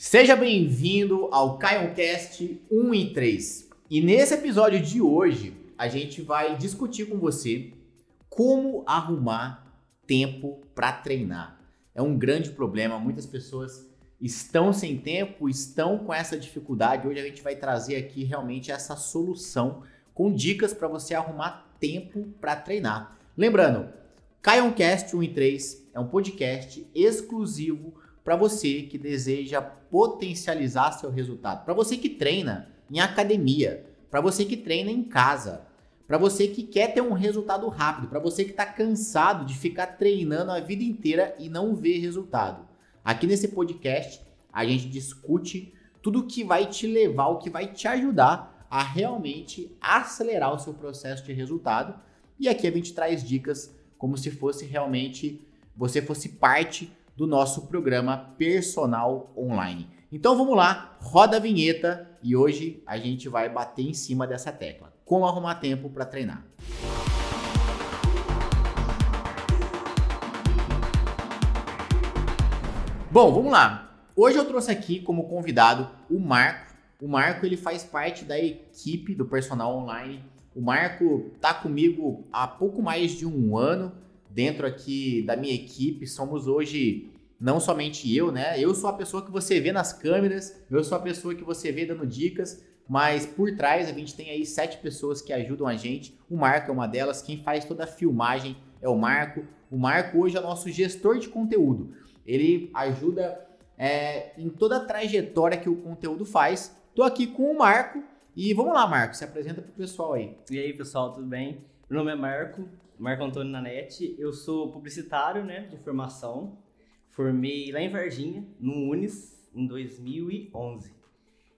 Seja bem-vindo ao Caioncast 1 e 3. E nesse episódio de hoje, a gente vai discutir com você como arrumar tempo para treinar. É um grande problema, muitas pessoas estão sem tempo, estão com essa dificuldade. Hoje a gente vai trazer aqui realmente essa solução com dicas para você arrumar tempo para treinar. Lembrando, Caioncast 1 e 3 é um podcast exclusivo para você que deseja potencializar seu resultado, para você que treina em academia, para você que treina em casa, para você que quer ter um resultado rápido, para você que está cansado de ficar treinando a vida inteira e não ver resultado. Aqui nesse podcast a gente discute tudo que vai te levar, o que vai te ajudar a realmente acelerar o seu processo de resultado. E aqui a gente traz dicas como se fosse realmente você fosse parte do nosso programa Personal Online. Então vamos lá, roda a vinheta e hoje a gente vai bater em cima dessa tecla. Como arrumar tempo para treinar. Bom, vamos lá. Hoje eu trouxe aqui como convidado o Marco. O Marco ele faz parte da equipe do Personal Online. O Marco tá comigo há pouco mais de um ano dentro aqui da minha equipe. Somos hoje não somente eu, né? Eu sou a pessoa que você vê nas câmeras, eu sou a pessoa que você vê dando dicas, mas por trás a gente tem aí sete pessoas que ajudam a gente. O Marco é uma delas, quem faz toda a filmagem é o Marco. O Marco hoje é nosso gestor de conteúdo. Ele ajuda é, em toda a trajetória que o conteúdo faz. Tô aqui com o Marco e vamos lá, Marco, se apresenta pro pessoal aí. E aí, pessoal, tudo bem? Meu nome é Marco, Marco Antônio Nanete. Eu sou publicitário, né, de formação. Formei lá em Varginha, no Unis, em 2011.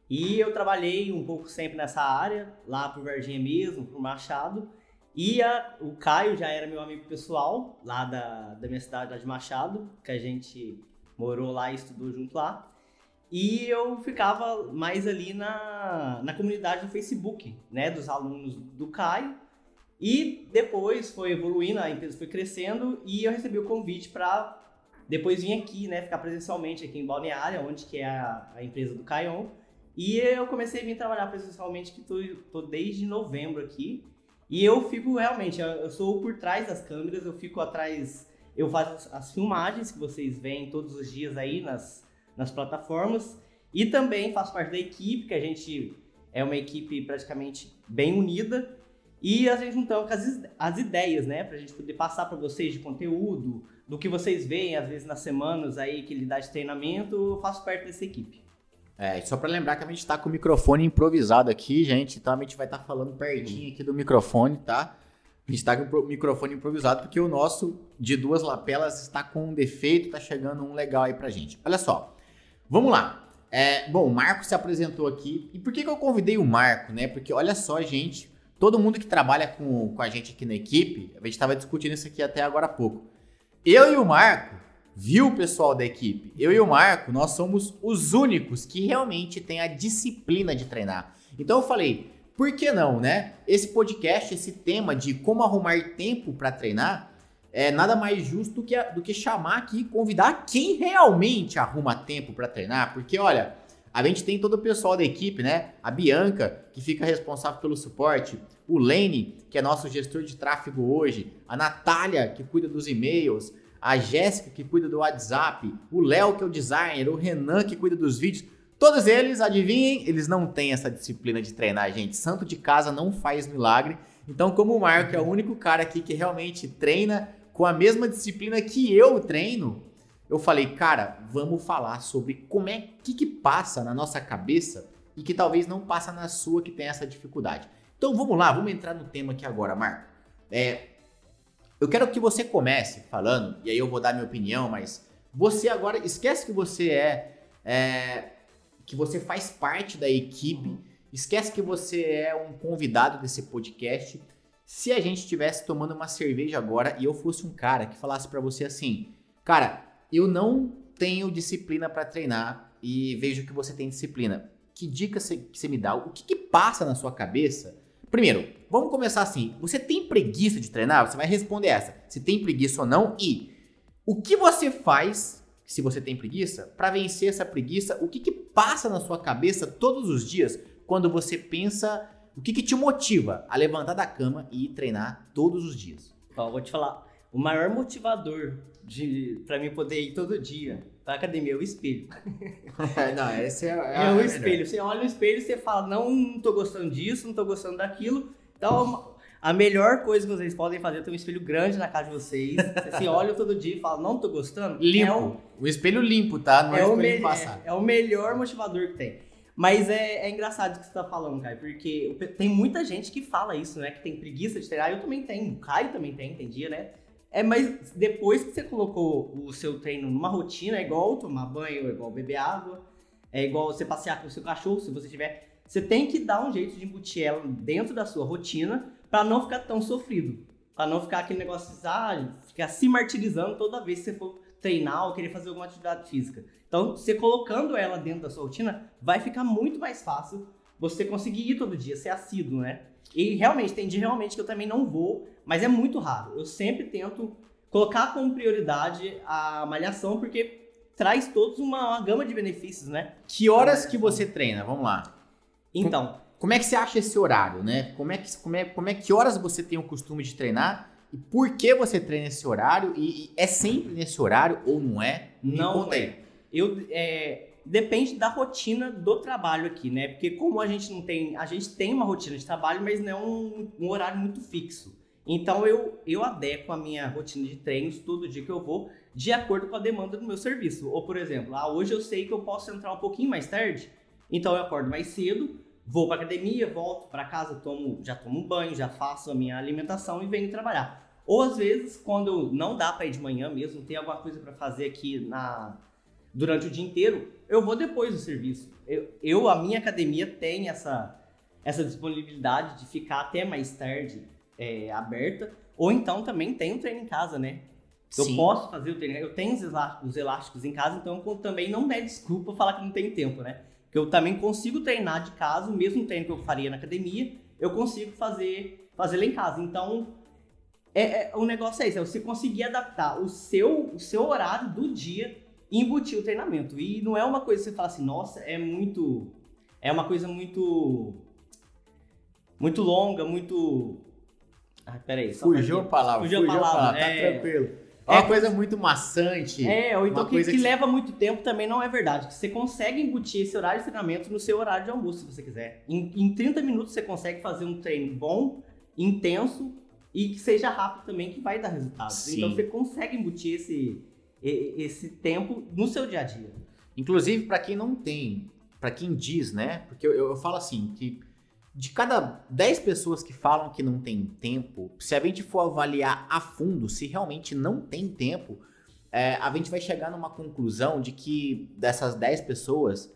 E eu trabalhei um pouco sempre nessa área, lá por Varginha mesmo, por Machado. E a, o Caio já era meu amigo pessoal, lá da, da minha cidade, lá de Machado, que a gente morou lá e estudou junto lá. E eu ficava mais ali na, na comunidade do Facebook, né, dos alunos do Caio. E depois foi evoluindo, a empresa foi crescendo e eu recebi o convite para depois vir aqui, né, ficar presencialmente aqui em Balneária, onde que é a, a empresa do Caion. E eu comecei a vir trabalhar presencialmente, que tô, tô desde novembro aqui. E eu fico realmente, eu sou por trás das câmeras, eu fico atrás, eu faço as filmagens que vocês veem todos os dias aí nas, nas plataformas. E também faço parte da equipe, que a gente é uma equipe praticamente bem unida. E a gente juntamos as, as ideias, né? Pra gente poder passar para vocês de conteúdo, do que vocês veem, às vezes, nas semanas aí que ele dá de treinamento, eu faço parte dessa equipe. É, só para lembrar que a gente está com o microfone improvisado aqui, gente. Então a gente vai estar tá falando pertinho aqui do microfone, tá? A gente está com o microfone improvisado porque o nosso de duas lapelas está com um defeito, tá chegando um legal aí pra gente. Olha só, vamos lá. É, bom, o Marco se apresentou aqui. E por que, que eu convidei o Marco, né? Porque olha só, gente, todo mundo que trabalha com, com a gente aqui na equipe, a gente estava discutindo isso aqui até agora há pouco. Eu e o Marco, viu o pessoal da equipe? Eu e o Marco, nós somos os únicos que realmente têm a disciplina de treinar. Então eu falei, por que não, né? Esse podcast, esse tema de como arrumar tempo para treinar, é nada mais justo do que, do que chamar aqui e convidar quem realmente arruma tempo para treinar, porque olha, a gente tem todo o pessoal da equipe, né? A Bianca, que fica responsável pelo suporte, o Lene, que é nosso gestor de tráfego hoje, a Natália, que cuida dos e-mails, a Jéssica, que cuida do WhatsApp, o Léo, que é o designer, o Renan, que cuida dos vídeos. Todos eles, adivinhem, eles não têm essa disciplina de treinar, gente. Santo de casa não faz milagre. Então, como o Marco é o único cara aqui que realmente treina com a mesma disciplina que eu treino, eu falei, cara, vamos falar sobre como é que, que passa na nossa cabeça e que talvez não passa na sua que tem essa dificuldade. Então vamos lá, vamos entrar no tema aqui agora, Marco. É, eu quero que você comece falando, e aí eu vou dar minha opinião, mas você agora esquece que você é, é que você faz parte da equipe, esquece que você é um convidado desse podcast. Se a gente estivesse tomando uma cerveja agora e eu fosse um cara que falasse para você assim, cara, eu não tenho disciplina para treinar e vejo que você tem disciplina. Que dica você me dá? O que, que passa na sua cabeça Primeiro, vamos começar assim. Você tem preguiça de treinar? Você vai responder essa. Se tem preguiça ou não e o que você faz se você tem preguiça, para vencer essa preguiça, o que, que passa na sua cabeça todos os dias quando você pensa, o que, que te motiva a levantar da cama e treinar todos os dias? Ó, vou te falar, o maior motivador de para mim poder ir todo dia pra academia é o espelho. não, esse é, é, é o espelho. Você olha no espelho e você fala, não, não tô gostando disso, não tô gostando daquilo. Então, a melhor coisa que vocês podem fazer é ter um espelho grande na casa de vocês. Você se olha todo dia e fala, não tô gostando. Limpo. É o, o espelho limpo, tá? Não é, é o espelho passado. É, é, o melhor motivador que tem. Mas é, é engraçado o que você tá falando, Caio, porque tem muita gente que fala isso, né? Que tem preguiça de treinar. Eu também tenho. O Caio também tem, tem dia, né? É, mas depois que você colocou o seu treino numa rotina, é igual tomar banho, é igual beber água, é igual você passear com o seu cachorro, se você tiver. Você tem que dar um jeito de embutir ela dentro da sua rotina para não ficar tão sofrido. Para não ficar aquele negócio, ah, ficar se martirizando toda vez que você for treinar ou querer fazer alguma atividade física. Então, você colocando ela dentro da sua rotina, vai ficar muito mais fácil você conseguir ir todo dia, ser assíduo, né? E realmente, tem dia realmente que eu também não vou, mas é muito raro. Eu sempre tento colocar como prioridade a malhação, porque traz todos uma, uma gama de benefícios, né? Que horas que você treina? Vamos lá. Então, como é que você acha esse horário, né? Como é que, como é, como é que horas você tem o costume de treinar? E por que você treina esse horário? E, e é sempre nesse horário ou não é? Me não é. Eu, é, depende da rotina do trabalho aqui, né? Porque como a gente não tem, a gente tem uma rotina de trabalho, mas não é um, um horário muito fixo. Então eu, eu adequo a minha rotina de treinos todo dia que eu vou de acordo com a demanda do meu serviço. Ou por exemplo, ah, hoje eu sei que eu posso entrar um pouquinho mais tarde, então eu acordo mais cedo, Vou para academia, volto para casa, tomo, já tomo um banho, já faço a minha alimentação e venho trabalhar. Ou às vezes, quando não dá para ir de manhã mesmo, tem alguma coisa para fazer aqui na durante o dia inteiro, eu vou depois do serviço. Eu, eu, a minha academia tem essa essa disponibilidade de ficar até mais tarde é, aberta. Ou então também tem um treino em casa, né? Eu Sim. posso fazer o treino. Eu tenho os elásticos em casa, então também não é desculpa falar que não tem tempo, né? que eu também consigo treinar de casa, o mesmo treino que eu faria na academia, eu consigo fazer, fazer lá em casa. Então, é, é, o negócio é esse, é você conseguir adaptar o seu, o seu horário do dia embutir o treinamento. E não é uma coisa que você fala assim, nossa, é muito. É uma coisa muito. Muito longa, muito. Ah, peraí. Fugiu a palavra. Fugiu a palavra. Fugiu a palavra. Tá é... tranquilo. É uma coisa muito maçante. É, ou então que, que, que, leva muito tempo também não é verdade. Você consegue embutir esse horário de treinamento no seu horário de almoço, se você quiser. Em, em 30 minutos você consegue fazer um treino bom, intenso e que seja rápido também, que vai dar resultado. Sim. Então você consegue embutir esse, esse tempo no seu dia a dia. Inclusive, para quem não tem, para quem diz, né? Porque eu, eu falo assim, que de cada 10 pessoas que falam que não tem tempo, se a gente for avaliar a fundo se realmente não tem tempo, é, a gente vai chegar numa conclusão de que dessas 10 pessoas,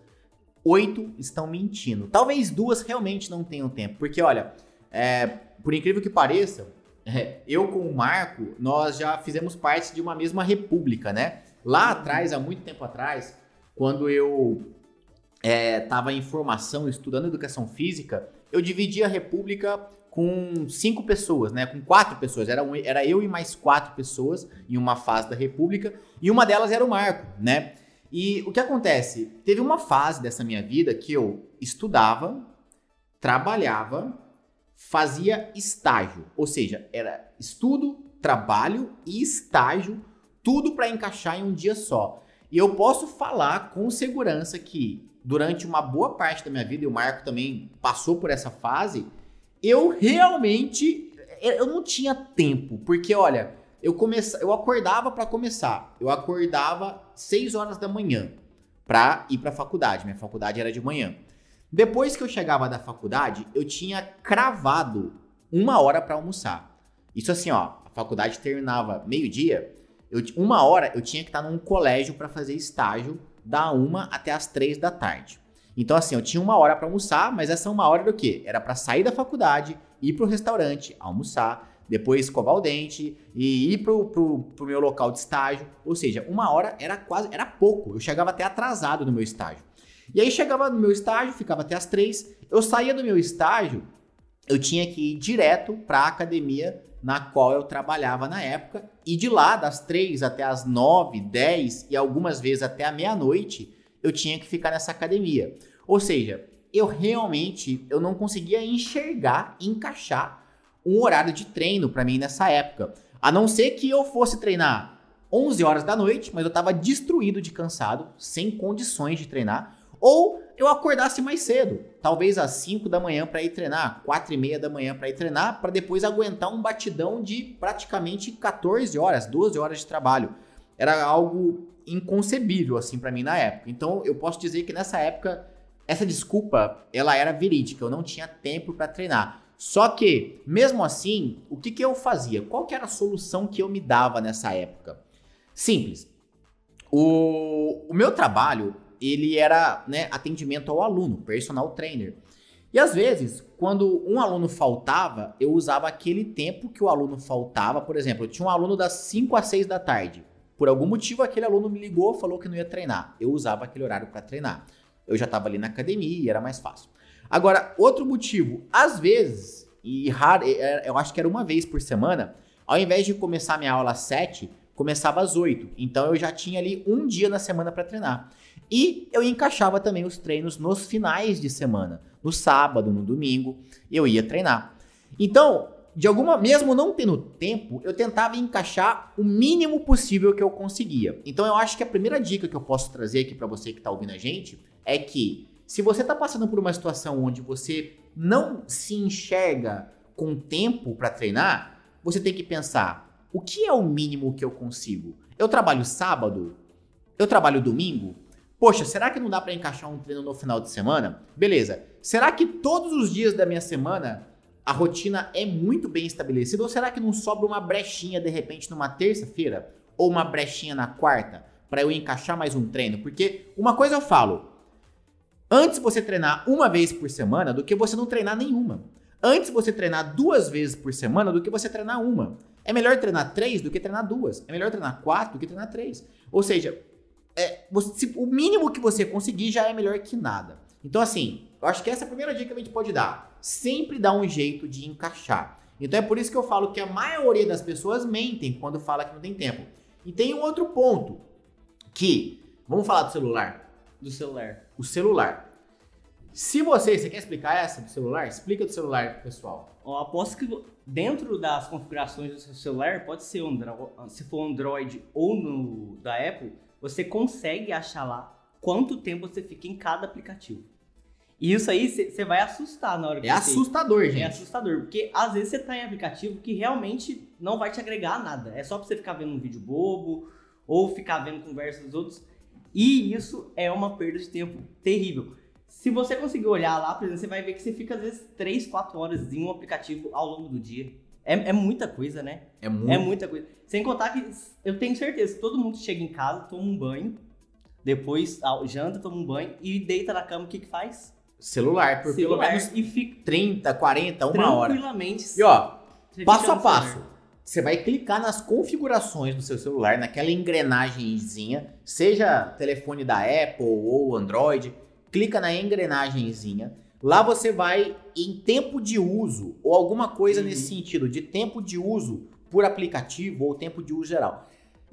8 estão mentindo. Talvez duas realmente não tenham tempo. Porque, olha, é, por incrível que pareça, é, eu com o Marco, nós já fizemos parte de uma mesma república, né? Lá atrás, há muito tempo atrás, quando eu estava é, em formação, estudando educação física, eu dividi a República com cinco pessoas, né? Com quatro pessoas. Era, um, era eu e mais quatro pessoas em uma fase da República. E uma delas era o Marco, né? E o que acontece? Teve uma fase dessa minha vida que eu estudava, trabalhava, fazia estágio. Ou seja, era estudo, trabalho e estágio, tudo para encaixar em um dia só. E eu posso falar com segurança que durante uma boa parte da minha vida, e o Marco também passou por essa fase, eu realmente eu não tinha tempo, porque olha, eu comece, eu acordava para começar. Eu acordava 6 horas da manhã para ir para a faculdade. Minha faculdade era de manhã. Depois que eu chegava da faculdade, eu tinha cravado uma hora para almoçar. Isso assim, ó, a faculdade terminava meio-dia, uma hora eu tinha que estar num colégio para fazer estágio da uma até as três da tarde. Então, assim, eu tinha uma hora para almoçar, mas essa uma hora era o quê? Era para sair da faculdade, ir pro restaurante, almoçar, depois escovar o dente e ir pro, pro, pro meu local de estágio. Ou seja, uma hora era quase, era pouco. Eu chegava até atrasado no meu estágio. E aí chegava no meu estágio, ficava até as três. Eu saía do meu estágio, eu tinha que ir direto para a academia na qual eu trabalhava na época. E de lá, das 3 até as 9, 10 e algumas vezes até a meia-noite, eu tinha que ficar nessa academia. Ou seja, eu realmente eu não conseguia enxergar, encaixar um horário de treino para mim nessa época. A não ser que eu fosse treinar 11 horas da noite, mas eu estava destruído de cansado, sem condições de treinar, ou eu acordasse mais cedo, talvez às 5 da manhã para ir treinar, 4 e meia da manhã para ir treinar, para depois aguentar um batidão de praticamente 14 horas, 12 horas de trabalho. Era algo inconcebível assim para mim na época. Então eu posso dizer que nessa época essa desculpa ela era verídica, eu não tinha tempo para treinar. Só que, mesmo assim, o que, que eu fazia? Qual que era a solução que eu me dava nessa época? Simples. O, o meu trabalho, ele era né, atendimento ao aluno, personal trainer. E às vezes, quando um aluno faltava, eu usava aquele tempo que o aluno faltava. Por exemplo, eu tinha um aluno das 5 às 6 da tarde. Por algum motivo, aquele aluno me ligou, falou que não ia treinar. Eu usava aquele horário para treinar. Eu já estava ali na academia, era mais fácil. Agora, outro motivo, às vezes, e raro, eu acho que era uma vez por semana, ao invés de começar minha aula às 7, começava às 8. Então eu já tinha ali um dia na semana para treinar. E eu encaixava também os treinos nos finais de semana. No sábado, no domingo, eu ia treinar. Então, de alguma, mesmo não tendo tempo, eu tentava encaixar o mínimo possível que eu conseguia. Então eu acho que a primeira dica que eu posso trazer aqui para você que está ouvindo a gente é que se você está passando por uma situação onde você não se enxerga com tempo para treinar, você tem que pensar: o que é o mínimo que eu consigo? Eu trabalho sábado? Eu trabalho domingo? Poxa, será que não dá para encaixar um treino no final de semana? Beleza. Será que todos os dias da minha semana a rotina é muito bem estabelecida ou será que não sobra uma brechinha de repente numa terça-feira ou uma brechinha na quarta para eu encaixar mais um treino? Porque uma coisa eu falo, antes você treinar uma vez por semana do que você não treinar nenhuma. Antes você treinar duas vezes por semana do que você treinar uma. É melhor treinar três do que treinar duas. É melhor treinar quatro do que treinar três. Ou seja, é, você, o mínimo que você conseguir já é melhor que nada. Então, assim, eu acho que essa é a primeira dica que a gente pode dar. Sempre dá um jeito de encaixar. Então é por isso que eu falo que a maioria das pessoas mentem quando fala que não tem tempo. E tem um outro ponto que, vamos falar do celular. Do celular. O celular. Se você, você quer explicar essa do celular? Explica do celular pessoal. Eu aposto que dentro das configurações do seu celular, pode ser Android, se for Android ou no da Apple, você consegue achar lá quanto tempo você fica em cada aplicativo. E isso aí você vai assustar na hora que É você... assustador, gente. É assustador, porque às vezes você tá em aplicativo que realmente não vai te agregar nada. É só pra você ficar vendo um vídeo bobo ou ficar vendo conversa dos outros. E isso é uma perda de tempo terrível. Se você conseguir olhar lá, por exemplo, você vai ver que você fica às vezes 3, 4 horas em um aplicativo ao longo do dia. É, é muita coisa, né? É muito. É muita coisa. Sem contar que eu tenho certeza, todo mundo chega em casa, toma um banho, depois janta, toma um banho e deita na cama, o que que faz? Celular, por Celular pelo menos e fica 30, 40, uma hora. tranquilamente. E ó, passo a passo. celular. Você vai clicar nas configurações do seu celular, naquela engrenagemzinha, seja telefone da Apple ou Android, clica na engrenagemzinha. Lá você vai em tempo de uso ou alguma coisa Uhum. nesse sentido, de tempo de uso por aplicativo ou tempo de uso geral.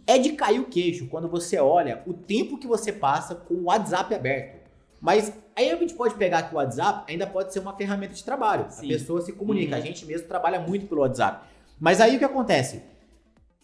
É de cair o queixo quando você olha o tempo que você passa com o WhatsApp aberto. Mas aí a gente pode pegar que o WhatsApp ainda pode ser uma ferramenta de trabalho. Sim. A pessoa se comunica. Uhum. A gente mesmo trabalha muito pelo WhatsApp. Mas aí o que acontece?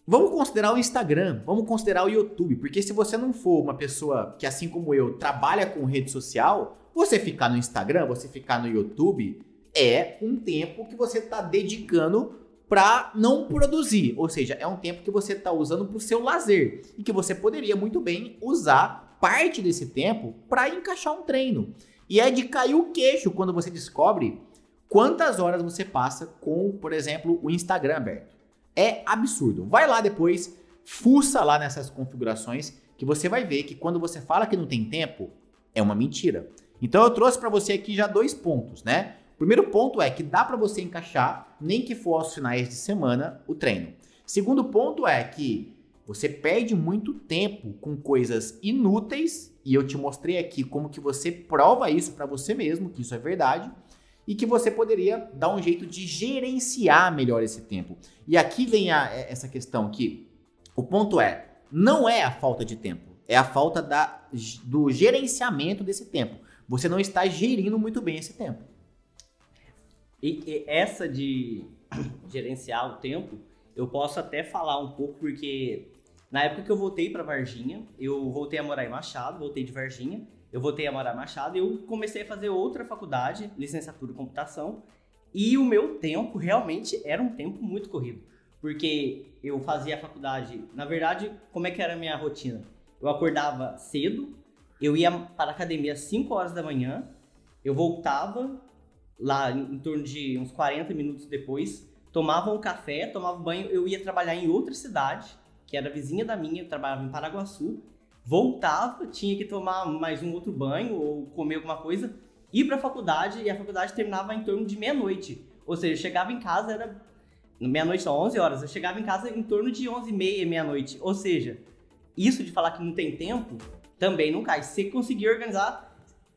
Vamos considerar o Instagram, vamos considerar o YouTube, porque se você não for uma pessoa que, assim como eu, trabalha com rede social, você ficar no Instagram, você ficar no YouTube, é um tempo que você está dedicando para não produzir. Ou seja, é um tempo que você está usando para o seu lazer e que você poderia muito bem usar parte desse tempo para encaixar um treino. E é de cair o queixo quando você descobre quantas horas você passa com, por exemplo, o Instagram aberto. É absurdo. Vai lá depois, fuça lá nessas configurações que você vai ver que quando você fala que não tem tempo, é uma mentira. Então eu trouxe para você aqui já dois pontos, né? O primeiro ponto é que dá para você encaixar, nem que for aos finais de semana, o treino. Segundo ponto é que você perde muito tempo com coisas inúteis, e eu te mostrei aqui como que você prova isso para você mesmo, que isso é verdade. e que você poderia dar um jeito de gerenciar melhor esse tempo. E aqui vem a, é, essa questão que o ponto é, não é a falta de tempo, é a falta da, do gerenciamento desse tempo. Você não está gerindo muito bem esse tempo. E, e essa de gerenciar o tempo, eu posso até falar um pouco porque na época que eu voltei para Varginha, eu voltei a morar em Machado, voltei de Varginha, eu voltei a morar em Machado e eu comecei a fazer outra faculdade, licenciatura em computação, e o meu tempo realmente era um tempo muito corrido, porque eu fazia a faculdade, na verdade, como é que era a minha rotina? Eu acordava cedo, eu ia para a academia às 5 horas da manhã, eu voltava lá em, torno de uns 40 minutos depois, tomava um café, tomava banho, eu ia trabalhar em outra cidade, que era vizinha da minha, eu trabalhava em Paraguaçu, voltava, tinha que tomar mais um outro banho ou comer alguma coisa, ir para a faculdade e a faculdade terminava em torno de meia-noite. Ou seja, eu chegava em casa, era meia-noite, não, 11 horas, eu chegava em casa em torno de 11 e meia, meia-noite. Ou seja, isso de falar que não tem tempo também não cai. Se conseguir organizar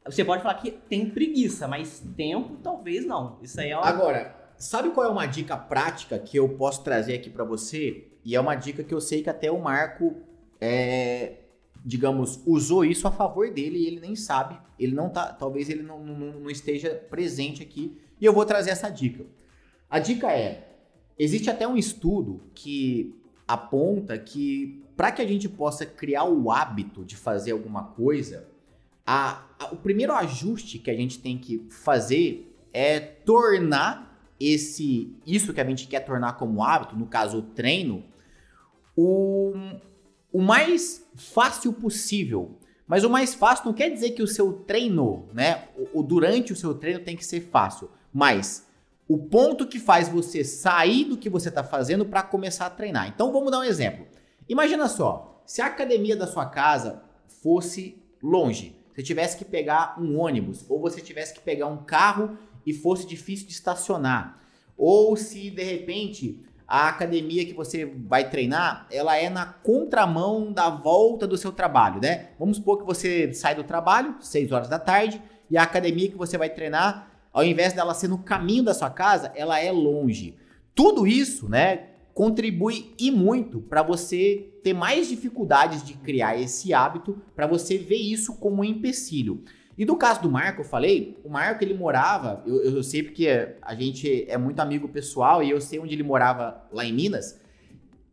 você pode falar que tem preguiça, mas tempo talvez não. Isso aí é uma... Agora, sabe qual é uma dica prática que eu posso trazer aqui para você? E é uma dica que eu sei que até o Marco, é, digamos, usou isso a favor dele e ele nem sabe. Ele não tá, talvez ele não, não, não esteja presente aqui. E eu vou trazer essa dica. A dica é: existe até um estudo que aponta que para que a gente possa criar o hábito de fazer alguma coisa, a, a, o primeiro ajuste que a gente tem que fazer é tornar esse isso que a gente quer tornar como hábito, no caso o treino, o, o mais fácil possível. Mas o mais fácil não quer dizer que o seu treino, né, o, o durante o seu treino tem que ser fácil, mas o ponto que faz você sair do que você está fazendo para começar a treinar. Então vamos dar um exemplo. Imagina só, se a academia da sua casa fosse longe, você tivesse que pegar um ônibus, ou você tivesse que pegar um carro e fosse difícil de estacionar, ou se de repente a academia que você vai treinar, ela é na contramão da volta do seu trabalho, né? Vamos supor que você sai do trabalho, 6 horas da tarde, e a academia que você vai treinar, ao invés dela ser no caminho da sua casa, ela é longe. Tudo isso, né, contribui e muito para você ter mais dificuldades de criar esse hábito, para você ver isso como um empecilho. E do caso do Marco, eu falei, o Marco ele morava, eu, eu sei porque a gente é muito amigo pessoal e eu sei onde ele morava lá em Minas.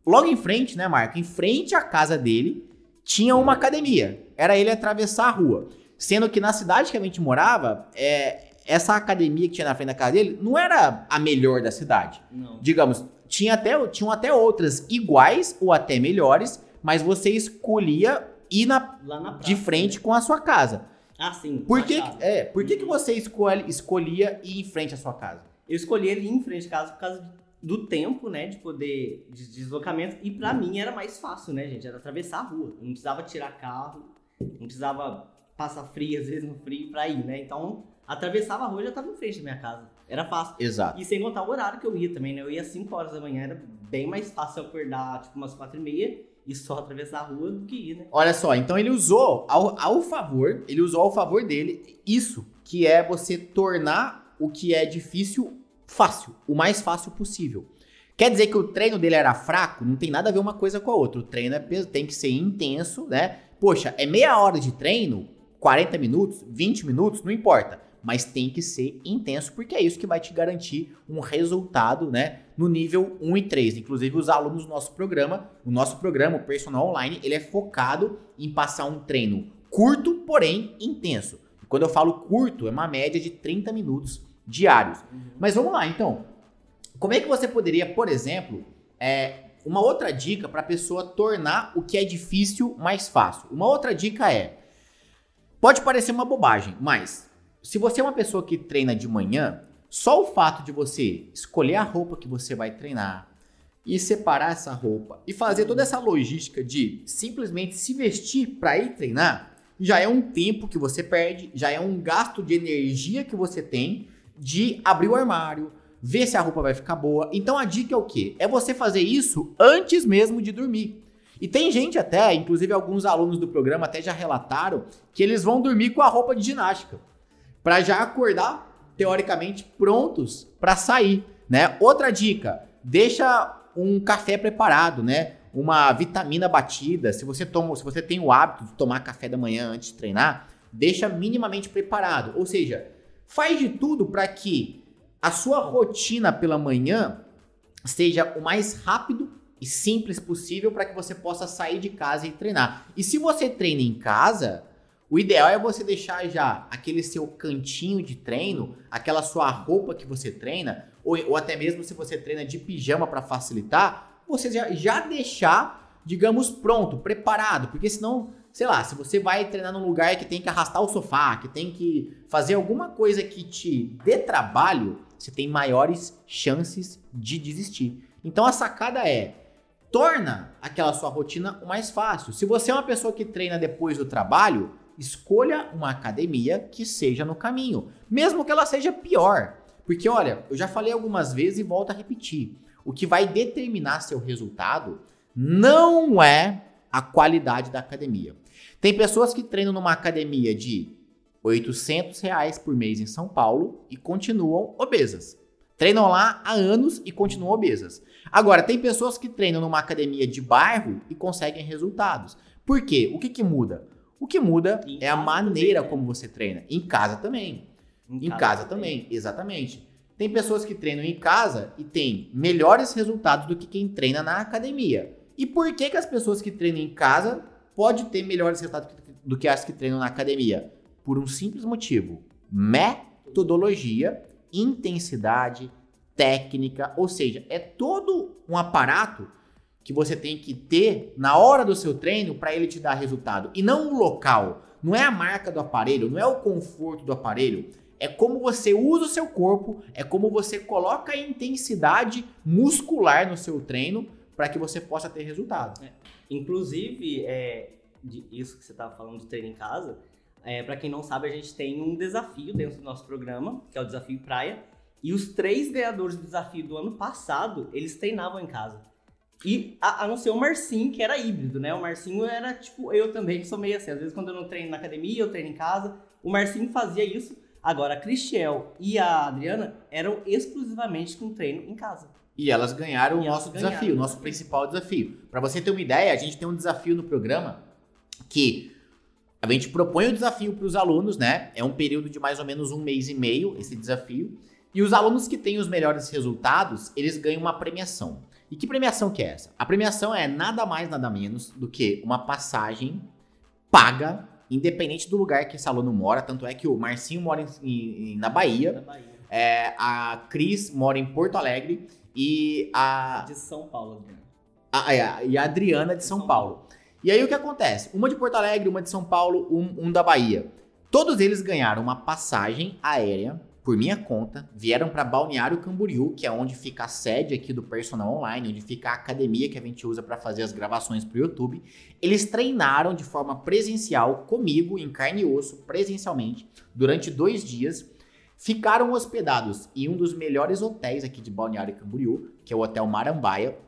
Logo em frente, né, Marco? Em frente à casa dele tinha uma academia. Era ele atravessar a rua. Sendo que na cidade que a gente morava, é, essa academia que tinha na frente da casa dele não era a melhor da cidade. Não. Digamos, tinha até, tinham até outras iguais ou até melhores, mas você escolhia ir na, na praça, de frente né? com a sua casa. Ah, sim. Por que, é, por que, que você escolhe, escolhia ir em frente à sua casa? Eu escolhi ir em frente à casa por causa do tempo, né, de poder, de deslocamento. E para mim era mais fácil, né, gente? Era atravessar a rua. Não precisava tirar carro, não precisava passar frio, às vezes no frio, pra ir, né? Então, atravessava a rua e já tava em frente da minha casa. Era fácil. Exato. E sem contar o horário que eu ia também, né? Eu ia às 5 horas da manhã, era bem mais fácil acordar, tipo, umas 4 e meia e só atravessar a rua do que ir, né? Olha só, então ele usou ao, ao favor, ele usou ao favor dele isso, que é você tornar o que é difícil fácil, o mais fácil possível. Quer dizer que o treino dele era fraco? Não tem nada a ver uma coisa com a outra. O treino é, tem que ser intenso, né? Poxa, é meia hora de treino, 40 minutos, 20 minutos, não importa mas tem que ser intenso, porque é isso que vai te garantir um resultado, né, no nível 1 e 3. Inclusive, os alunos do nosso programa, o nosso programa, o Personal Online, ele é focado em passar um treino curto, porém intenso. quando eu falo curto, é uma média de 30 minutos diários. Uhum. Mas vamos lá, então. Como é que você poderia, por exemplo, é, uma outra dica para a pessoa tornar o que é difícil mais fácil? Uma outra dica é: pode parecer uma bobagem, mas se você é uma pessoa que treina de manhã, só o fato de você escolher a roupa que você vai treinar e separar essa roupa e fazer toda essa logística de simplesmente se vestir para ir treinar, já é um tempo que você perde, já é um gasto de energia que você tem de abrir o armário, ver se a roupa vai ficar boa. Então a dica é o quê? É você fazer isso antes mesmo de dormir. E tem gente até, inclusive alguns alunos do programa até já relataram que eles vão dormir com a roupa de ginástica para já acordar teoricamente prontos para sair, né? Outra dica, deixa um café preparado, né? Uma vitamina batida. Se você toma, se você tem o hábito de tomar café da manhã antes de treinar, deixa minimamente preparado. Ou seja, faz de tudo para que a sua rotina pela manhã seja o mais rápido e simples possível para que você possa sair de casa e treinar. E se você treina em casa, o ideal é você deixar já aquele seu cantinho de treino, aquela sua roupa que você treina, ou, ou até mesmo se você treina de pijama para facilitar, você já, já deixar, digamos, pronto, preparado, porque senão, sei lá, se você vai treinar num lugar que tem que arrastar o sofá, que tem que fazer alguma coisa que te dê trabalho, você tem maiores chances de desistir. Então a sacada é torna aquela sua rotina o mais fácil. Se você é uma pessoa que treina depois do trabalho, escolha uma academia que seja no caminho, mesmo que ela seja pior. Porque olha, eu já falei algumas vezes e volto a repetir. O que vai determinar seu resultado não é a qualidade da academia. Tem pessoas que treinam numa academia de 800 reais por mês em São Paulo e continuam obesas. Treinam lá há anos e continuam obesas. Agora, tem pessoas que treinam numa academia de bairro e conseguem resultados. Por quê? O que, que muda? O que muda em é a maneira também, né? como você treina. Em casa também. Em, em casa, casa também. também, exatamente. Tem pessoas que treinam em casa e têm melhores resultados do que quem treina na academia. E por que, que as pessoas que treinam em casa podem ter melhores resultados do que as que treinam na academia? Por um simples motivo: metodologia, intensidade, técnica, ou seja, é todo um aparato que você tem que ter na hora do seu treino para ele te dar resultado e não o local. Não é a marca do aparelho, não é o conforto do aparelho, é como você usa o seu corpo, é como você coloca a intensidade muscular no seu treino para que você possa ter resultado. É. Inclusive, é, isso que você estava falando de treino em casa, é, para quem não sabe, a gente tem um desafio dentro do nosso programa, que é o Desafio Praia, e os três ganhadores do desafio do ano passado, eles treinavam em casa. E a, a não ser o Marcinho, que era híbrido, né? O Marcinho era tipo eu também, sou meio assim. Às vezes, quando eu não treino na academia, eu treino em casa. O Marcinho fazia isso. Agora, a Cristiel e a Adriana eram exclusivamente com treino em casa. E elas ganharam e o nosso ganharam. desafio, o nosso principal desafio. Para você ter uma ideia, a gente tem um desafio no programa que a gente propõe o desafio para os alunos, né? É um período de mais ou menos um mês e meio esse desafio. E os alunos que têm os melhores resultados, eles ganham uma premiação. E que premiação que é essa? A premiação é nada mais, nada menos do que uma passagem paga, independente do lugar que esse aluno mora. Tanto é que o Marcinho mora em, em, na Bahia, na Bahia. É, a Cris mora em Porto Alegre e a. De São Paulo, Adriana. A, a, e a Adriana de São, São Paulo. Paulo. E aí o que acontece? Uma de Porto Alegre, uma de São Paulo, um, um da Bahia. Todos eles ganharam uma passagem aérea por minha conta, vieram para Balneário Camboriú, que é onde fica a sede aqui do Personal Online, onde fica a academia que a gente usa para fazer as gravações para o YouTube. Eles treinaram de forma presencial comigo, em carne e osso, presencialmente, durante dois dias. Ficaram hospedados em um dos melhores hotéis aqui de Balneário Camboriú, que é o Hotel Marambaia,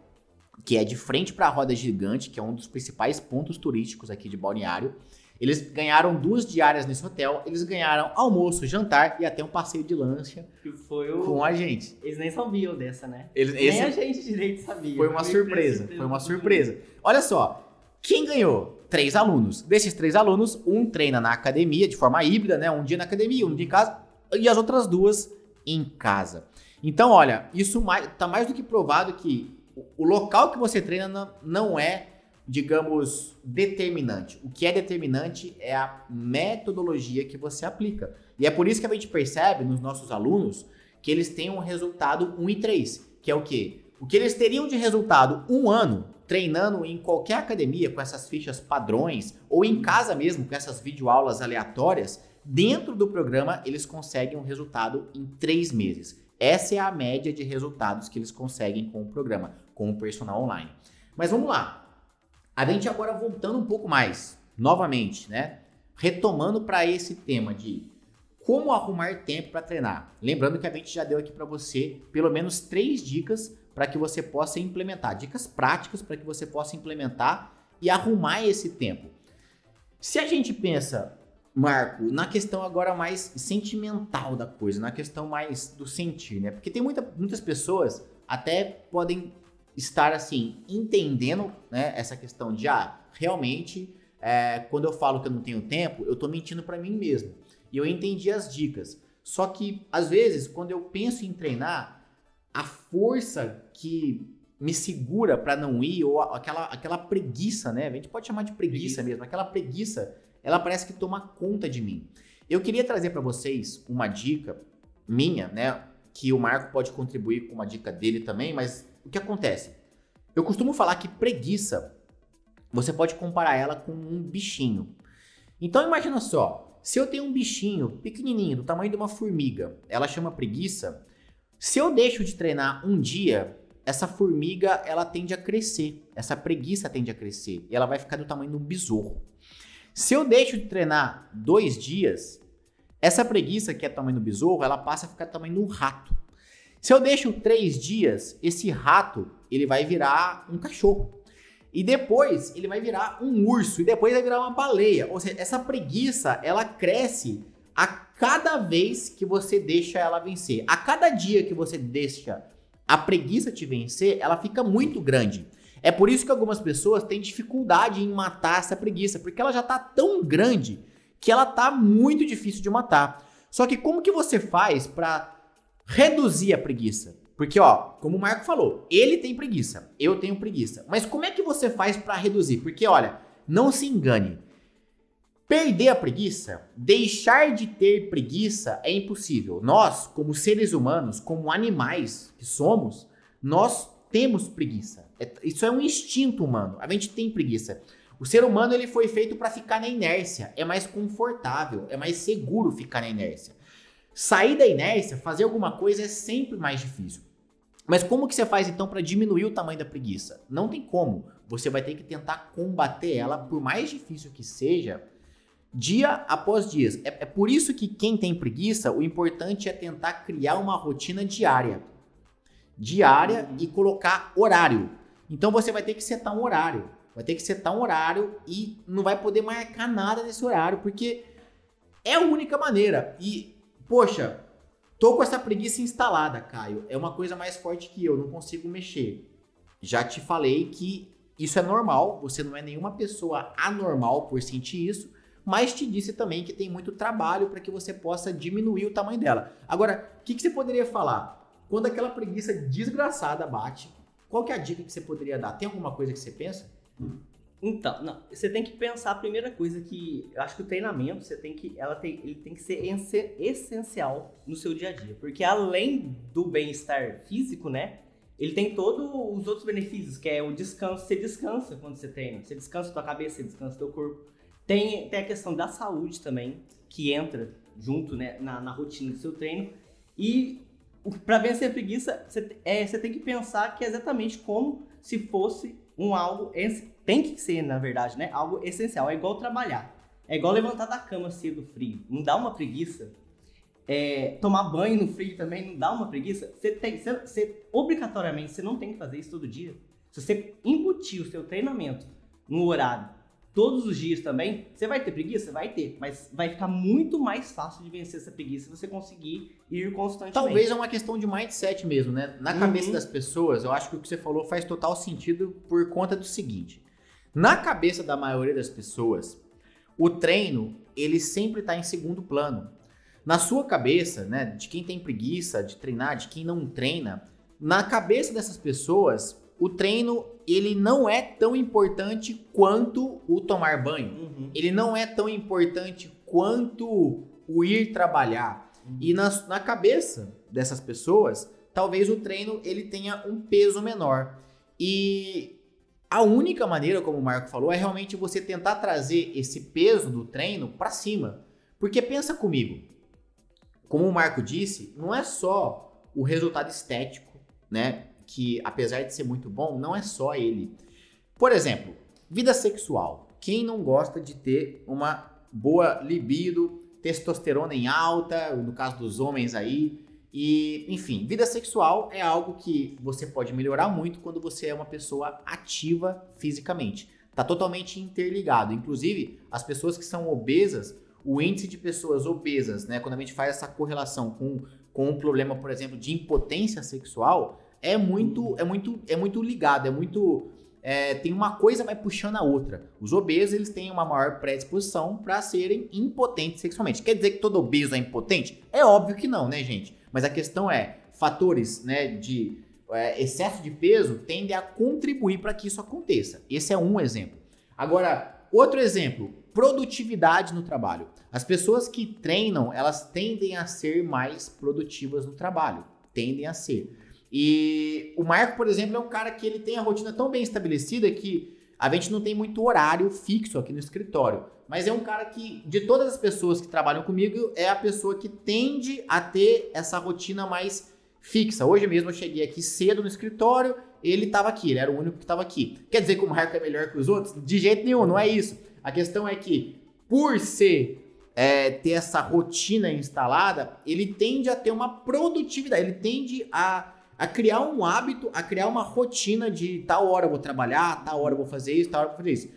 que é de frente para a Roda Gigante, que é um dos principais pontos turísticos aqui de Balneário. Eles ganharam duas diárias nesse hotel, eles ganharam almoço, jantar e até um passeio de lancha que foi o... com a gente. Eles nem sabiam dessa, né? Eles, nem esse... a gente direito sabia. Foi uma foi surpresa, foi uma surpresa. Olha só, quem ganhou? Três alunos. Desses três alunos, um treina na academia de forma híbrida, né? Um dia na academia, um dia em casa, e as outras duas em casa. Então, olha, isso mais, tá mais do que provado que o local que você treina não é digamos, determinante. O que é determinante é a metodologia que você aplica. E é por isso que a gente percebe nos nossos alunos que eles têm um resultado 1 e 3, que é o quê? O que eles teriam de resultado um ano treinando em qualquer academia com essas fichas padrões ou em casa mesmo com essas videoaulas aleatórias, dentro do programa eles conseguem um resultado em três meses. Essa é a média de resultados que eles conseguem com o programa, com o personal online. Mas vamos lá, a gente agora voltando um pouco mais, novamente, né? Retomando para esse tema de como arrumar tempo para treinar. Lembrando que a gente já deu aqui para você pelo menos três dicas para que você possa implementar, dicas práticas para que você possa implementar e arrumar esse tempo. Se a gente pensa Marco, na questão agora mais sentimental da coisa, na questão mais do sentir, né? Porque tem muita, muitas pessoas até podem estar assim entendendo, né, essa questão de ah, realmente é, quando eu falo que eu não tenho tempo, eu tô mentindo para mim mesmo. E eu entendi as dicas. Só que às vezes, quando eu penso em treinar, a força que me segura para não ir ou aquela aquela preguiça, né? A gente pode chamar de preguiça, preguiça. mesmo, aquela preguiça ela parece que toma conta de mim. Eu queria trazer para vocês uma dica minha, né? Que o Marco pode contribuir com uma dica dele também, mas o que acontece? Eu costumo falar que preguiça, você pode comparar ela com um bichinho. Então imagina só, se eu tenho um bichinho pequenininho, do tamanho de uma formiga, ela chama preguiça. Se eu deixo de treinar um dia, essa formiga ela tende a crescer, essa preguiça tende a crescer e ela vai ficar do tamanho de um besouro. Se eu deixo de treinar dois dias, essa preguiça que é tamanho do besouro, ela passa a ficar do tamanho de um rato. Se eu deixo três dias, esse rato ele vai virar um cachorro. E depois ele vai virar um urso. E depois vai virar uma baleia. Ou seja, essa preguiça ela cresce a cada vez que você deixa ela vencer. A cada dia que você deixa a preguiça te vencer, ela fica muito grande. É por isso que algumas pessoas têm dificuldade em matar essa preguiça, porque ela já está tão grande que ela tá muito difícil de matar. Só que como que você faz para reduzir a preguiça? Porque ó, como o Marco falou, ele tem preguiça, eu tenho preguiça. Mas como é que você faz para reduzir? Porque olha, não se engane. Perder a preguiça, deixar de ter preguiça é impossível. Nós, como seres humanos, como animais que somos, nós temos preguiça. É, isso é um instinto humano. A gente tem preguiça. O ser humano ele foi feito para ficar na inércia. É mais confortável, é mais seguro ficar na inércia. Sair da inércia, fazer alguma coisa é sempre mais difícil. Mas como que você faz então para diminuir o tamanho da preguiça? Não tem como. Você vai ter que tentar combater ela, por mais difícil que seja, dia após dia. É, é por isso que quem tem preguiça, o importante é tentar criar uma rotina diária diária e colocar horário. Então você vai ter que setar um horário. Vai ter que setar um horário e não vai poder marcar nada nesse horário, porque é a única maneira. E, poxa, tô com essa preguiça instalada, Caio. É uma coisa mais forte que eu, não consigo mexer. Já te falei que isso é normal, você não é nenhuma pessoa anormal por sentir isso, mas te disse também que tem muito trabalho para que você possa diminuir o tamanho dela. Agora, o que, que você poderia falar? Quando aquela preguiça desgraçada bate, qual que é a dica que você poderia dar? Tem alguma coisa que você pensa? Então, não, você tem que pensar a primeira coisa que eu acho que o treinamento, você tem que ela tem, ele tem que ser essencial no seu dia a dia, porque além do bem-estar físico, né? Ele tem todos os outros benefícios, que é o descanso, você descansa quando você treina, você descansa tua cabeça, você descansa teu corpo. Tem, tem a questão da saúde também, que entra junto né, na, na rotina do seu treino. E para vencer a preguiça, você, é, você tem que pensar que é exatamente como se fosse um algo. Tem que ser, na verdade, né? Algo essencial. É igual trabalhar. É igual levantar da cama cedo frio. Não dá uma preguiça. É, tomar banho no frio também não dá uma preguiça. Você tem, você, você, obrigatoriamente, você não tem que fazer isso todo dia. Se você embutir o seu treinamento no horário todos os dias também, você vai ter preguiça? Vai ter, mas vai ficar muito mais fácil de vencer essa preguiça se você conseguir ir constantemente. Talvez é uma questão de mindset mesmo, né? Na uhum. cabeça das pessoas, eu acho que o que você falou faz total sentido por conta do seguinte. Na cabeça da maioria das pessoas, o treino, ele sempre está em segundo plano. Na sua cabeça, né, de quem tem preguiça de treinar, de quem não treina, na cabeça dessas pessoas, o treino ele não é tão importante quanto o tomar banho. Uhum. Ele não é tão importante quanto o ir trabalhar. Uhum. E na, na cabeça dessas pessoas, talvez o treino ele tenha um peso menor. E a única maneira, como o Marco falou, é realmente você tentar trazer esse peso do treino para cima. Porque pensa comigo, como o Marco disse, não é só o resultado estético, né? que, apesar de ser muito bom, não é só ele. Por exemplo, vida sexual. Quem não gosta de ter uma boa libido, testosterona em alta, no caso dos homens aí, e, enfim, vida sexual é algo que você pode melhorar muito quando você é uma pessoa ativa fisicamente. Tá totalmente interligado. Inclusive, as pessoas que são obesas, o índice de pessoas obesas, né, quando a gente faz essa correlação com, com um problema, por exemplo, de impotência sexual, é muito, é muito, é muito ligado, é muito é, tem uma coisa vai puxando a outra. Os obesos eles têm uma maior predisposição para serem impotentes sexualmente. Quer dizer que todo obeso é impotente? É óbvio que não, né, gente? Mas a questão é fatores, né, de é, excesso de peso tendem a contribuir para que isso aconteça. Esse é um exemplo. Agora, outro exemplo, produtividade no trabalho. As pessoas que treinam, elas tendem a ser mais produtivas no trabalho, tendem a ser. E o Marco, por exemplo, é um cara que ele tem a rotina tão bem estabelecida que a gente não tem muito horário fixo aqui no escritório. Mas é um cara que, de todas as pessoas que trabalham comigo, é a pessoa que tende a ter essa rotina mais fixa. Hoje mesmo eu cheguei aqui cedo no escritório, ele estava aqui, ele era o único que estava aqui. Quer dizer que o Marco é melhor que os outros? De jeito nenhum, não é isso. A questão é que, por ser é, ter essa rotina instalada, ele tende a ter uma produtividade, ele tende a a criar um hábito, a criar uma rotina de tal hora eu vou trabalhar, tal hora eu vou fazer isso, tal hora eu vou fazer isso.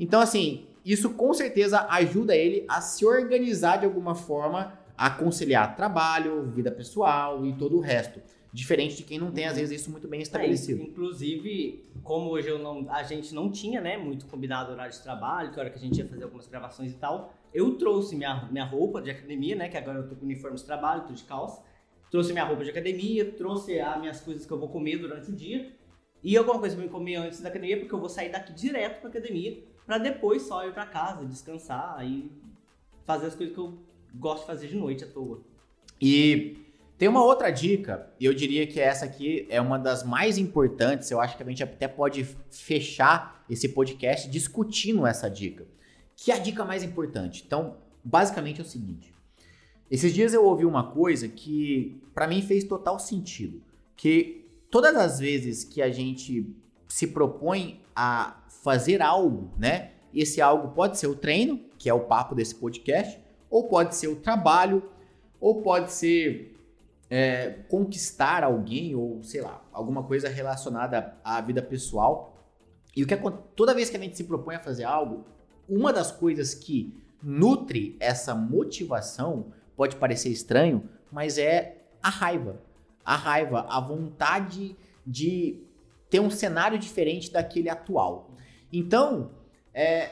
Então, assim, isso com certeza ajuda ele a se organizar de alguma forma, a conciliar trabalho, vida pessoal e todo o resto. Diferente de quem não tem, às vezes, isso muito bem estabelecido. É, inclusive, como hoje eu não, a gente não tinha, né, muito combinado horário de trabalho, que hora que a gente ia fazer algumas gravações e tal, eu trouxe minha, minha roupa de academia, né, que agora eu tô com uniforme de trabalho, tô de calça, trouxe minha roupa de academia, trouxe as minhas coisas que eu vou comer durante o dia e alguma coisa pra me comer antes da academia, porque eu vou sair daqui direto pra academia para depois só ir para casa, descansar e fazer as coisas que eu gosto de fazer de noite à toa. E tem uma outra dica, e eu diria que essa aqui é uma das mais importantes. Eu acho que a gente até pode fechar esse podcast discutindo essa dica, que é a dica mais importante. Então, basicamente é o seguinte: esses dias eu ouvi uma coisa que para mim fez total sentido, que todas as vezes que a gente se propõe a fazer algo, né? Esse algo pode ser o treino, que é o papo desse podcast, ou pode ser o trabalho, ou pode ser é, conquistar alguém, ou sei lá, alguma coisa relacionada à vida pessoal. E o que toda vez que a gente se propõe a fazer algo, uma das coisas que nutre essa motivação pode parecer estranho, mas é a raiva. A raiva, a vontade de ter um cenário diferente daquele atual. Então, é,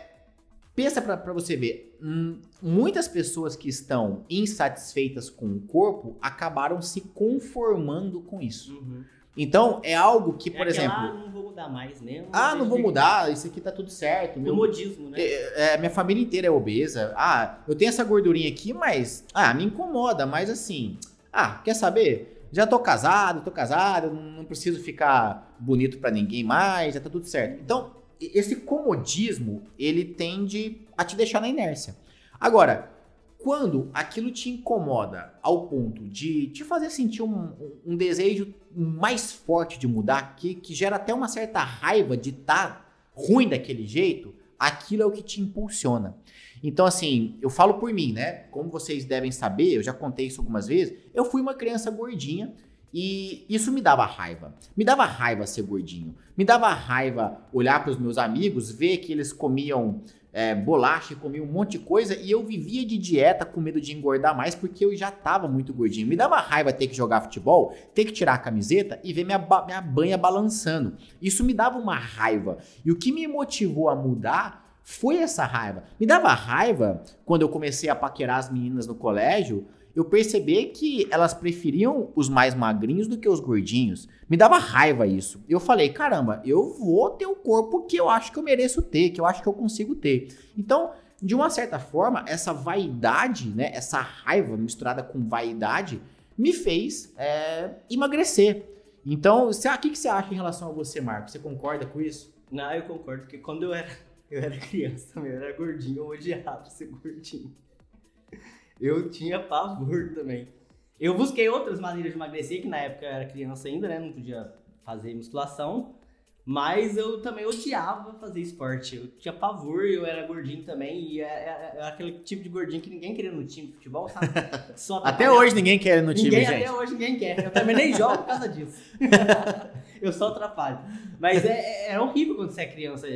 pensa para você ver, hum, muitas pessoas que estão insatisfeitas com o corpo acabaram se conformando com isso. Uhum. Então, é algo que, por é exemplo. Ah, não vou mudar mais, né? ah, não vou mudar, isso aqui tá tudo certo. Meu modismo, né? É, é, minha família inteira é obesa. Ah, eu tenho essa gordurinha aqui, mas. Ah, me incomoda, mas assim. Ah, quer saber? Já tô casado, tô casado, não preciso ficar bonito para ninguém mais, já tá tudo certo. Então, esse comodismo, ele tende a te deixar na inércia. Agora, quando aquilo te incomoda ao ponto de te fazer sentir um, um desejo mais forte de mudar, que, que gera até uma certa raiva de estar tá ruim daquele jeito, aquilo é o que te impulsiona. Então, assim, eu falo por mim, né? Como vocês devem saber, eu já contei isso algumas vezes, eu fui uma criança gordinha e isso me dava raiva. Me dava raiva ser gordinho. Me dava raiva olhar para os meus amigos, ver que eles comiam é, bolacha, comia um monte de coisa e eu vivia de dieta com medo de engordar mais porque eu já tava muito gordinho. Me dava raiva ter que jogar futebol, ter que tirar a camiseta e ver minha, minha banha balançando. Isso me dava uma raiva. E o que me motivou a mudar foi essa raiva. Me dava raiva quando eu comecei a paquerar as meninas no colégio eu percebi que elas preferiam os mais magrinhos do que os gordinhos. Me dava raiva isso. Eu falei, caramba, eu vou ter o corpo que eu acho que eu mereço ter, que eu acho que eu consigo ter. Então, de uma certa forma, essa vaidade, né, essa raiva misturada com vaidade, me fez é, emagrecer. Então, o que, que você acha em relação a você, Marco? Você concorda com isso? Não, eu concordo, porque quando eu era, eu era criança também, eu era gordinho, eu odiava ser gordinho eu tinha pavor também. Eu busquei outras maneiras de emagrecer, que na época eu era criança ainda, né? Não podia fazer musculação. Mas eu também odiava fazer esporte. Eu tinha pavor, eu era gordinho também. E era, é, é, é aquele tipo de gordinho que ninguém queria no time de futebol, sabe? até hoje ninguém quer no time, ninguém, gente. Até hoje ninguém quer. Eu também nem jogo por causa disso. eu só atrapalho. Mas é, é horrível quando você é criança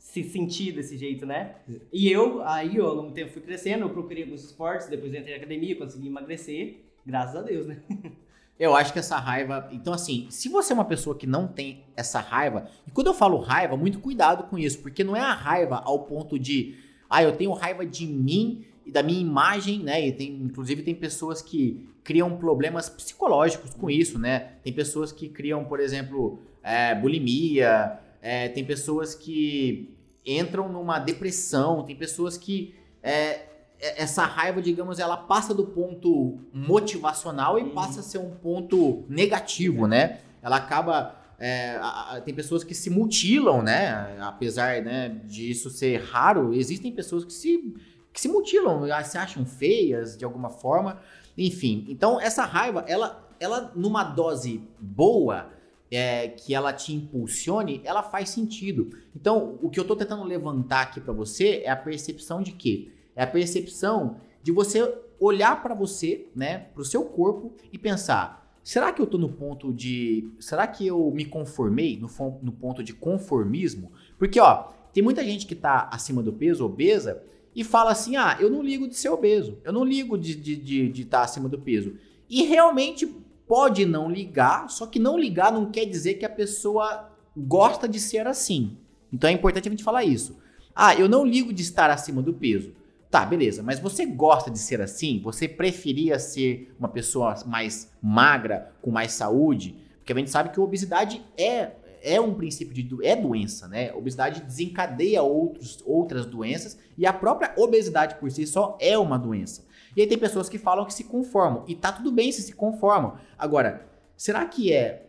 se sentir desse jeito, né? E eu, aí, eu, ao longo do tempo, fui crescendo, eu procurei alguns esportes, depois entrei na academia, consegui emagrecer, graças a Deus, né? Eu acho que essa raiva. Então, assim, se você é uma pessoa que não tem essa raiva, e quando eu falo raiva, muito cuidado com isso, porque não é a raiva ao ponto de, ah, eu tenho raiva de mim e da minha imagem, né? E tem, inclusive, tem pessoas que criam problemas psicológicos com isso, né? Tem pessoas que criam, por exemplo, é, bulimia, é, tem pessoas que entram numa depressão, tem pessoas que é, é, essa raiva, digamos, ela passa do ponto motivacional e passa a ser um ponto negativo, né? Ela acaba. É, a, a, tem pessoas que se mutilam, né? Apesar né, disso ser raro, existem pessoas que se, que se mutilam, se acham feias de alguma forma. Enfim, então essa raiva, ela, ela numa dose boa, é, que ela te impulsione, ela faz sentido. Então, o que eu estou tentando levantar aqui para você é a percepção de que é a percepção de você olhar para você, né, para o seu corpo e pensar: será que eu estou no ponto de. Será que eu me conformei no, no ponto de conformismo? Porque, ó, tem muita gente que está acima do peso, obesa, e fala assim: ah, eu não ligo de ser obeso, eu não ligo de estar de, de, de tá acima do peso. E realmente pode não ligar, só que não ligar não quer dizer que a pessoa gosta de ser assim. Então é importante a gente falar isso. Ah, eu não ligo de estar acima do peso. Tá, beleza, mas você gosta de ser assim? Você preferia ser uma pessoa mais magra, com mais saúde? Porque a gente sabe que a obesidade é, é um princípio de é doença, né? A obesidade desencadeia outros, outras doenças e a própria obesidade por si só é uma doença. E aí tem pessoas que falam que se conformam e tá tudo bem se se conformam. Agora, será que é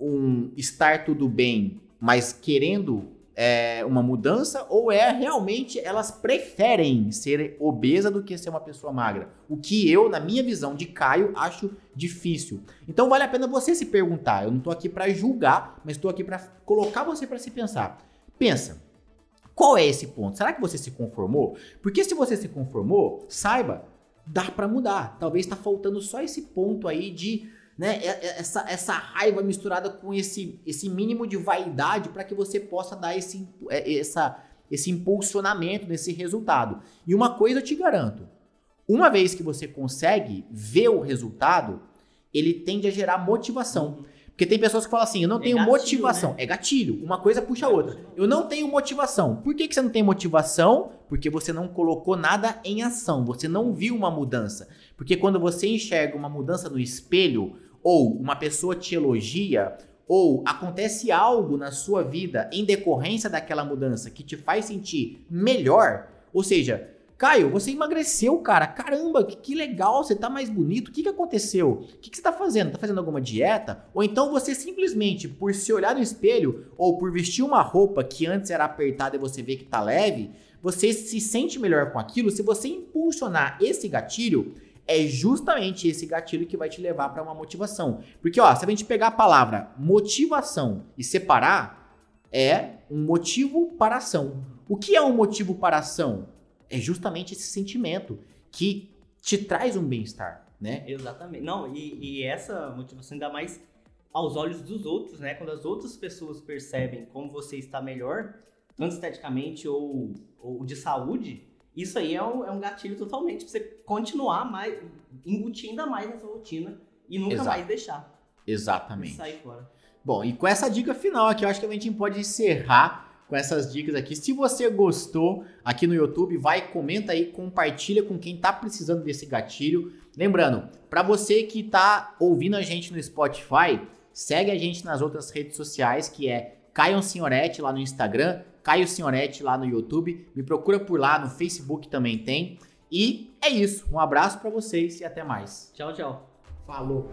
um estar tudo bem, mas querendo é, uma mudança ou é realmente elas preferem ser obesa do que ser uma pessoa magra? O que eu, na minha visão de Caio, acho difícil. Então vale a pena você se perguntar. Eu não estou aqui para julgar, mas estou aqui para colocar você para se pensar. Pensa. Qual é esse ponto? Será que você se conformou? Porque se você se conformou, saiba, dá para mudar. Talvez está faltando só esse ponto aí de né, essa, essa raiva misturada com esse, esse mínimo de vaidade para que você possa dar esse, é, essa, esse impulsionamento nesse resultado. E uma coisa eu te garanto: uma vez que você consegue ver o resultado, ele tende a gerar motivação. Porque tem pessoas que falam assim, eu não é tenho gatilho, motivação. Né? É gatilho. Uma coisa puxa a outra. Eu não tenho motivação. Por que, que você não tem motivação? Porque você não colocou nada em ação. Você não viu uma mudança. Porque quando você enxerga uma mudança no espelho, ou uma pessoa te elogia, ou acontece algo na sua vida em decorrência daquela mudança que te faz sentir melhor, ou seja, Caio, você emagreceu, cara. Caramba, que, que legal, você tá mais bonito. O que, que aconteceu? O que, que você tá fazendo? Tá fazendo alguma dieta? Ou então você simplesmente, por se olhar no espelho ou por vestir uma roupa que antes era apertada e você vê que tá leve, você se sente melhor com aquilo. Se você impulsionar esse gatilho, é justamente esse gatilho que vai te levar para uma motivação. Porque, ó, se a gente pegar a palavra motivação e separar, é um motivo para ação. O que é um motivo para ação? É justamente esse sentimento que te traz um bem-estar, né? Exatamente. Não, e, e essa motivação ainda mais aos olhos dos outros, né? Quando as outras pessoas percebem como você está melhor, tanto esteticamente ou, ou de saúde, isso aí é um, é um gatilho totalmente pra você continuar mais, embutir ainda mais nessa rotina e nunca Exato. mais deixar. Exatamente. Sair fora. Bom, e com essa dica final aqui, eu acho que a gente pode encerrar com essas dicas aqui. Se você gostou aqui no YouTube, vai, comenta aí, compartilha com quem tá precisando desse gatilho. Lembrando, para você que tá ouvindo a gente no Spotify, segue a gente nas outras redes sociais, que é Caio Senhorete lá no Instagram, Caio Senhorete lá no YouTube. Me procura por lá, no Facebook também tem. E é isso. Um abraço para vocês e até mais. Tchau, tchau. Falou.